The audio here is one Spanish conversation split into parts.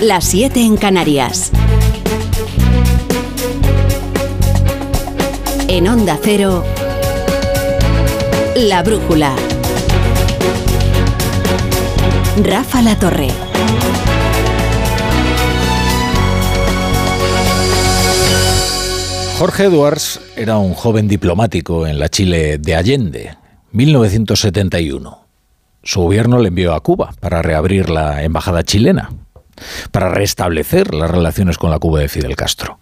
Las 7 en Canarias. En Onda Cero, La Brújula. Rafa La Torre. Jorge Edwards era un joven diplomático en la Chile de Allende, 1971. Su gobierno le envió a Cuba para reabrir la embajada chilena, para restablecer las relaciones con la Cuba de Fidel Castro.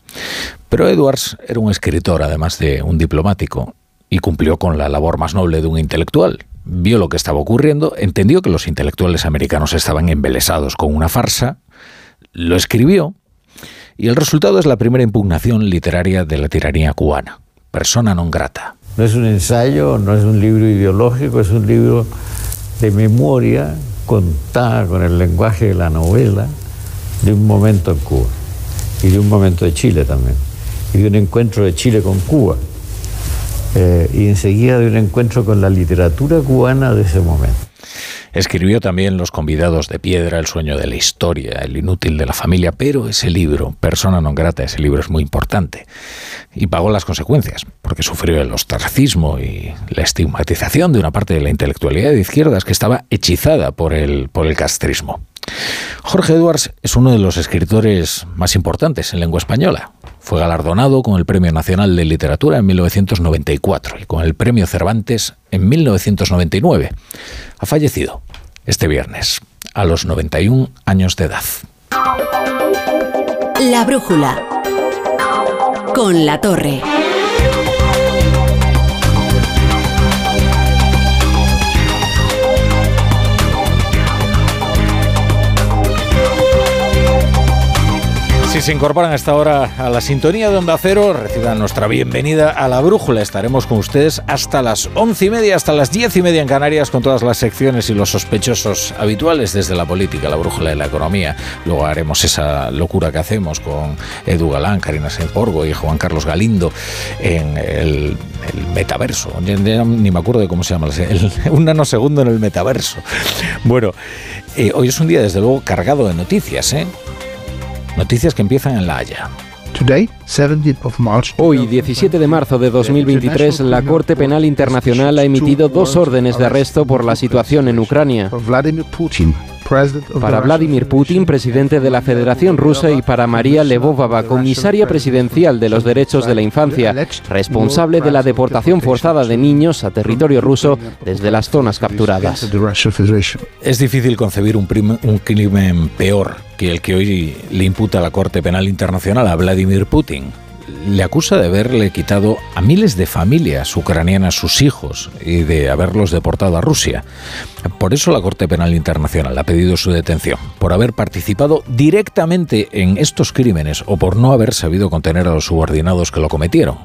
Pero Edwards era un escritor, además de un diplomático, y cumplió con la labor más noble de un intelectual. Vio lo que estaba ocurriendo, entendió que los intelectuales americanos estaban embelesados con una farsa, lo escribió y el resultado es la primera impugnación literaria de la tiranía cubana, persona non grata. No es un ensayo, no es un libro ideológico, es un libro de memoria contada con el lenguaje de la novela de un momento en Cuba y de un momento de Chile también, y de un encuentro de Chile con Cuba, eh, y enseguida de un encuentro con la literatura cubana de ese momento. Escribió también Los convidados de piedra, El sueño de la historia, El inútil de la familia, pero ese libro, Persona non grata, ese libro es muy importante. Y pagó las consecuencias, porque sufrió el ostracismo y la estigmatización de una parte de la intelectualidad de izquierdas que estaba hechizada por el, por el castrismo. Jorge Edwards es uno de los escritores más importantes en lengua española. Fue galardonado con el Premio Nacional de Literatura en 1994 y con el Premio Cervantes en 1999. Ha fallecido este viernes a los 91 años de edad. La brújula. Con la torre. Si se incorporan a esta hora a la sintonía de Onda Cero, reciban nuestra bienvenida a la Brújula. Estaremos con ustedes hasta las once y media, hasta las diez y media en Canarias, con todas las secciones y los sospechosos habituales desde la política, la brújula de la economía. Luego haremos esa locura que hacemos con Edu Galán, Karina Semporgo y Juan Carlos Galindo en el, metaverso. Ni me acuerdo de cómo se llama, el- un nanosegundo en el metaverso. Bueno, eh, hoy es un día desde luego cargado de noticias, ¿eh? Noticias que empiezan en La Haya. Today, 17th of March, Hoy, 17 de marzo de 2023, la Corte Penal Internacional ha emitido dos órdenes de arresto por la situación en Ucrania. Para Vladimir Putin, presidente de la Federación Rusa, y para María Levovava, comisaria presidencial de los derechos de la infancia, responsable de la deportación forzada de niños a territorio ruso desde las zonas capturadas. Es difícil concebir un crimen peor que el que hoy le imputa la Corte Penal Internacional a Vladimir Putin. Le acusa de haberle quitado a miles de familias ucranianas sus hijos y de haberlos deportado a Rusia. Por eso la Corte Penal Internacional ha pedido su detención, por haber participado directamente en estos crímenes o por no haber sabido contener a los subordinados que lo cometieron.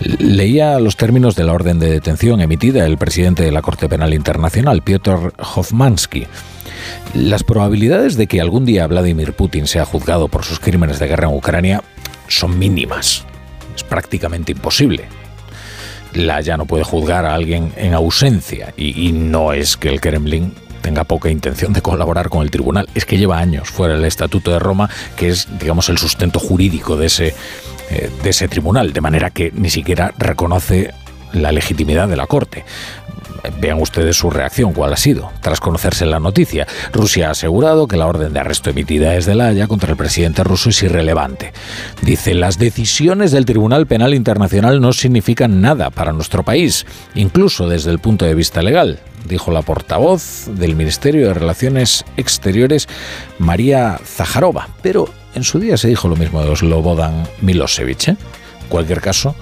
Leía los términos de la orden de detención emitida el presidente de la Corte Penal Internacional, Piotr Hofmansky. Las probabilidades de que algún día Vladimir Putin sea juzgado por sus crímenes de guerra en Ucrania son mínimas. Es prácticamente imposible. La ya no puede juzgar a alguien en ausencia y, no es que el Kremlin tenga poca intención de colaborar con el tribunal. Es que lleva años fuera del Estatuto de Roma, que es, digamos, el sustento jurídico de ese, eh, de ese tribunal, de manera que ni siquiera reconoce la legitimidad de la Corte. Vean ustedes su reacción, cuál ha sido. Tras conocerse la noticia, Rusia ha asegurado que la orden de arresto emitida desde La Haya contra el presidente ruso es irrelevante. Dice, las decisiones del Tribunal Penal Internacional no significan nada para nuestro país, incluso desde el punto de vista legal, dijo la portavoz del Ministerio de Relaciones Exteriores, María Zaharova. Pero en su día se dijo lo mismo de Slobodan Milosevic. ¿eh? En cualquier caso,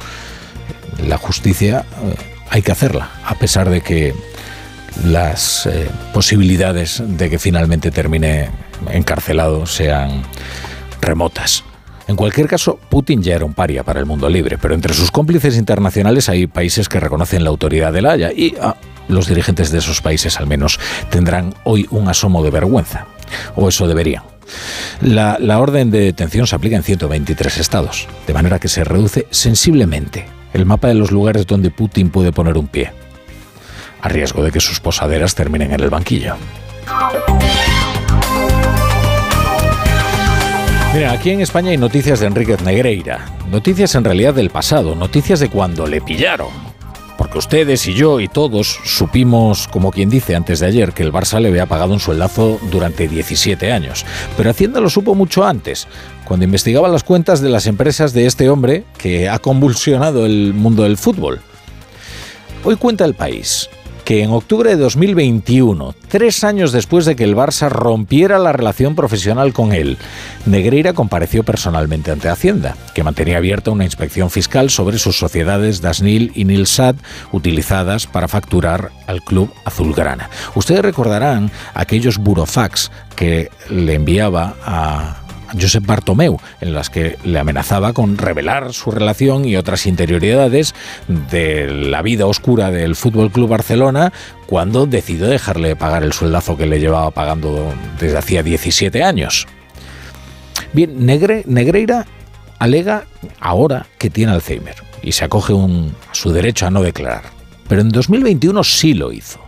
la justicia eh, hay que hacerla, a pesar de que las eh, posibilidades de que finalmente termine encarcelado sean remotas. En cualquier caso, Putin ya era un paria para el mundo libre, pero entre sus cómplices internacionales hay países que reconocen la autoridad de la Haya y ah, los dirigentes de esos países al menos tendrán hoy un asomo de vergüenza, o eso deberían. La, la orden de detención se aplica en 123 estados, de manera que se reduce sensiblemente el mapa de los lugares donde Putin puede poner un pie, a riesgo de que sus posaderas terminen en el banquillo. Mira, aquí en España hay noticias de Enríquez Negreira. Noticias en realidad del pasado, noticias de cuando le pillaron. Porque ustedes y yo y todos supimos, como quien dice antes de ayer, que el Barça le había pagado un sueldazo durante 17 años. Pero Hacienda lo supo mucho antes, cuando investigaba las cuentas de las empresas de este hombre que ha convulsionado el mundo del fútbol. Hoy cuenta el país que en octubre de 2021, tres años después de que el Barça rompiera la relación profesional con él, Negreira compareció personalmente ante Hacienda, que mantenía abierta una inspección fiscal sobre sus sociedades Dasnil y Nilsat utilizadas para facturar al club azulgrana. Ustedes recordarán aquellos burofax que le enviaba a Josep Bartomeu, en las que le amenazaba con revelar su relación y otras interioridades de la vida oscura del Fútbol Club Barcelona cuando decidió dejarle pagar el sueldazo que le llevaba pagando desde hacía 17 años. Bien, Negreira alega ahora que tiene Alzheimer y se acoge a su derecho a no declarar. Pero en 2021 sí lo hizo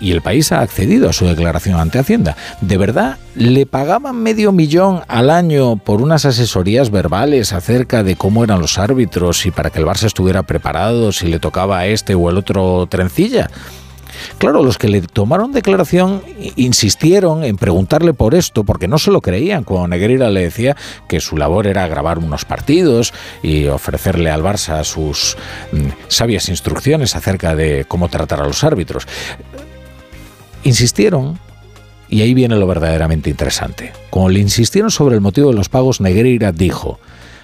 y el país ha accedido a su declaración ante Hacienda. ¿De verdad le pagaban medio millón al año por unas asesorías verbales acerca de cómo eran los árbitros y para que el Barça estuviera preparado si le tocaba a este o el otro trencilla? Claro, los que le tomaron declaración insistieron en preguntarle por esto, porque no se lo creían cuando Negreira le decía que su labor era grabar unos partidos y ofrecerle al Barça sus mm, sabias instrucciones acerca de cómo tratar a los árbitros. Insistieron, y ahí viene lo verdaderamente interesante. Como le insistieron sobre el motivo de los pagos, Negreira dijo,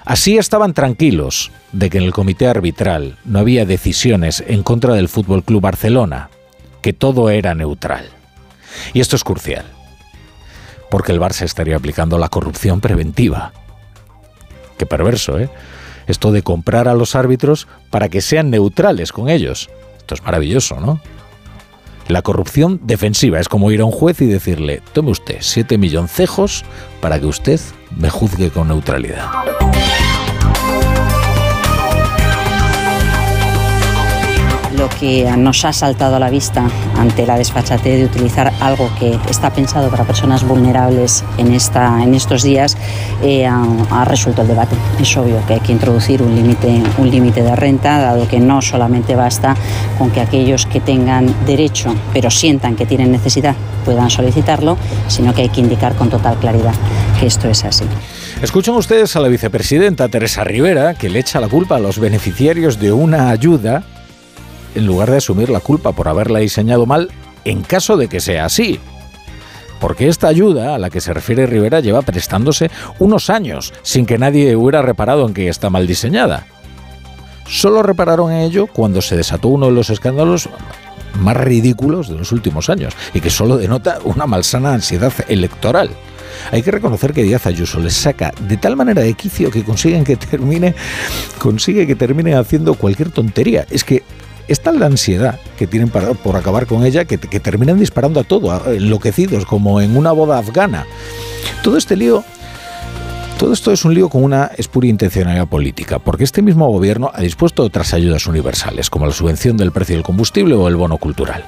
así estaban tranquilos de que en el comité arbitral no había decisiones en contra del Fútbol Club Barcelona, que todo era neutral. Y esto es crucial, porque el Barça estaría aplicando la corrupción preventiva. Qué perverso, ¿eh? Esto de comprar a los árbitros para que sean neutrales con ellos. Esto es maravilloso, ¿no? La corrupción defensiva es como ir a un juez y decirle, tome usted siete milloncejos para que usted me juzgue con neutralidad. Lo que nos ha saltado a la vista ante la desfachatez de utilizar algo que está pensado para personas vulnerables en, esta, en estos días eh, ha, resuelto el debate. Es obvio que hay que introducir un límite un límite de renta, dado que no solamente basta con que aquellos que tengan derecho pero sientan que tienen necesidad puedan solicitarlo, sino que hay que indicar con total claridad que esto es así. Escuchan ustedes a la vicepresidenta Teresa Rivera, que le echa la culpa a los beneficiarios de una ayuda en lugar de asumir la culpa por haberla diseñado mal en caso de que sea así. Porque esta ayuda a la que se refiere Rivera lleva prestándose unos años sin que nadie hubiera reparado en que está mal diseñada. Solo repararon en ello cuando se desató uno de los escándalos más ridículos de los últimos años y que solo denota una malsana ansiedad electoral. Hay que reconocer que Díaz Ayuso les saca de tal manera de quicio que consiguen que termine, consigue que termine haciendo cualquier tontería. Es que es tal la ansiedad que tienen por acabar con ella que, terminan disparando a todo, enloquecidos, como en una boda afgana. Todo este lío todo esto es un lío con una espuria intencionalidad política, porque este mismo gobierno ha dispuesto otras ayudas universales, como la subvención del precio del combustible o el bono cultural.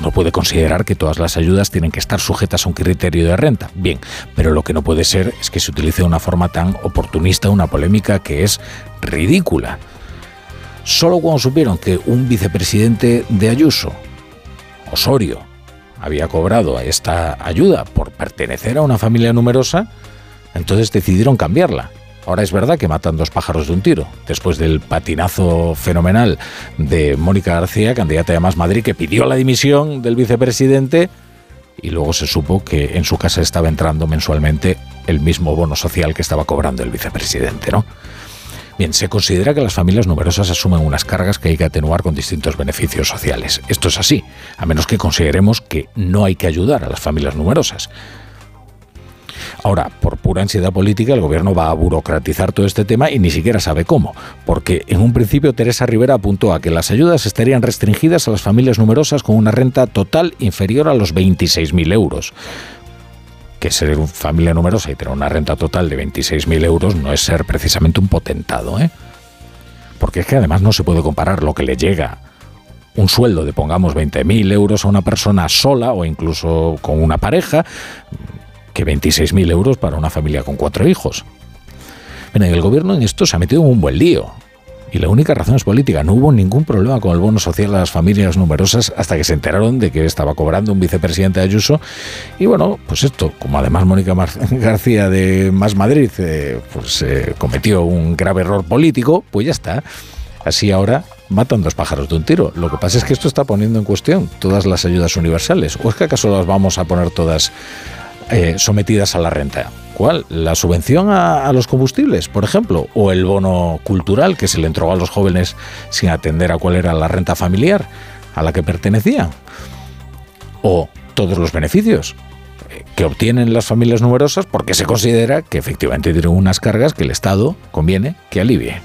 Uno puede considerar que todas las ayudas tienen que estar sujetas a un criterio de renta, bien, pero lo que no puede ser es que se utilice de una forma tan oportunista una polémica que es ridícula. Solo cuando supieron que un vicepresidente de Ayuso, Osorio, había cobrado esta ayuda por pertenecer a una familia numerosa, entonces decidieron cambiarla. Ahora es verdad que matan dos pájaros de un tiro, después del patinazo fenomenal de Mónica García, candidata de Más Madrid, que pidió la dimisión del vicepresidente y luego se supo que en su casa estaba entrando mensualmente el mismo bono social que estaba cobrando el vicepresidente, ¿no? Bien, se considera que las familias numerosas asumen unas cargas que hay que atenuar con distintos beneficios sociales. Esto es así, a menos que consideremos que no hay que ayudar a las familias numerosas. Ahora, por pura ansiedad política, el gobierno va a burocratizar todo este tema y ni siquiera sabe cómo, porque en un principio Teresa Rivera apuntó a que las ayudas estarían restringidas a las familias numerosas con una renta total inferior a los 26.000 euros que ser familia numerosa y tener una renta total de 26.000 euros no es ser precisamente un potentado, ¿eh? Porque es que además no se puede comparar lo que le llega un sueldo de, pongamos, 20.000 euros a una persona sola o incluso con una pareja, que 26.000 euros para una familia con cuatro hijos. Y el gobierno en esto se ha metido en un buen lío. Y la única razón es política. No hubo ningún problema con el bono social a las familias numerosas hasta que se enteraron de que estaba cobrando un vicepresidente Ayuso. Y bueno, pues esto, como además Mónica García de Más Madrid eh, pues eh, cometió un grave error político, pues ya está. Así ahora matan dos pájaros de un tiro. Lo que pasa es que esto está poniendo en cuestión todas las ayudas universales. ¿O es que acaso las vamos a poner todas eh, sometidas a la renta? ¿La subvención a, los combustibles, por ejemplo? ¿O el bono cultural que se le entregó a los jóvenes sin atender a cuál era la renta familiar a la que pertenecían? ¿O todos los beneficios eh, que obtienen las familias numerosas porque se considera que efectivamente tienen unas cargas que el Estado conviene que alivie?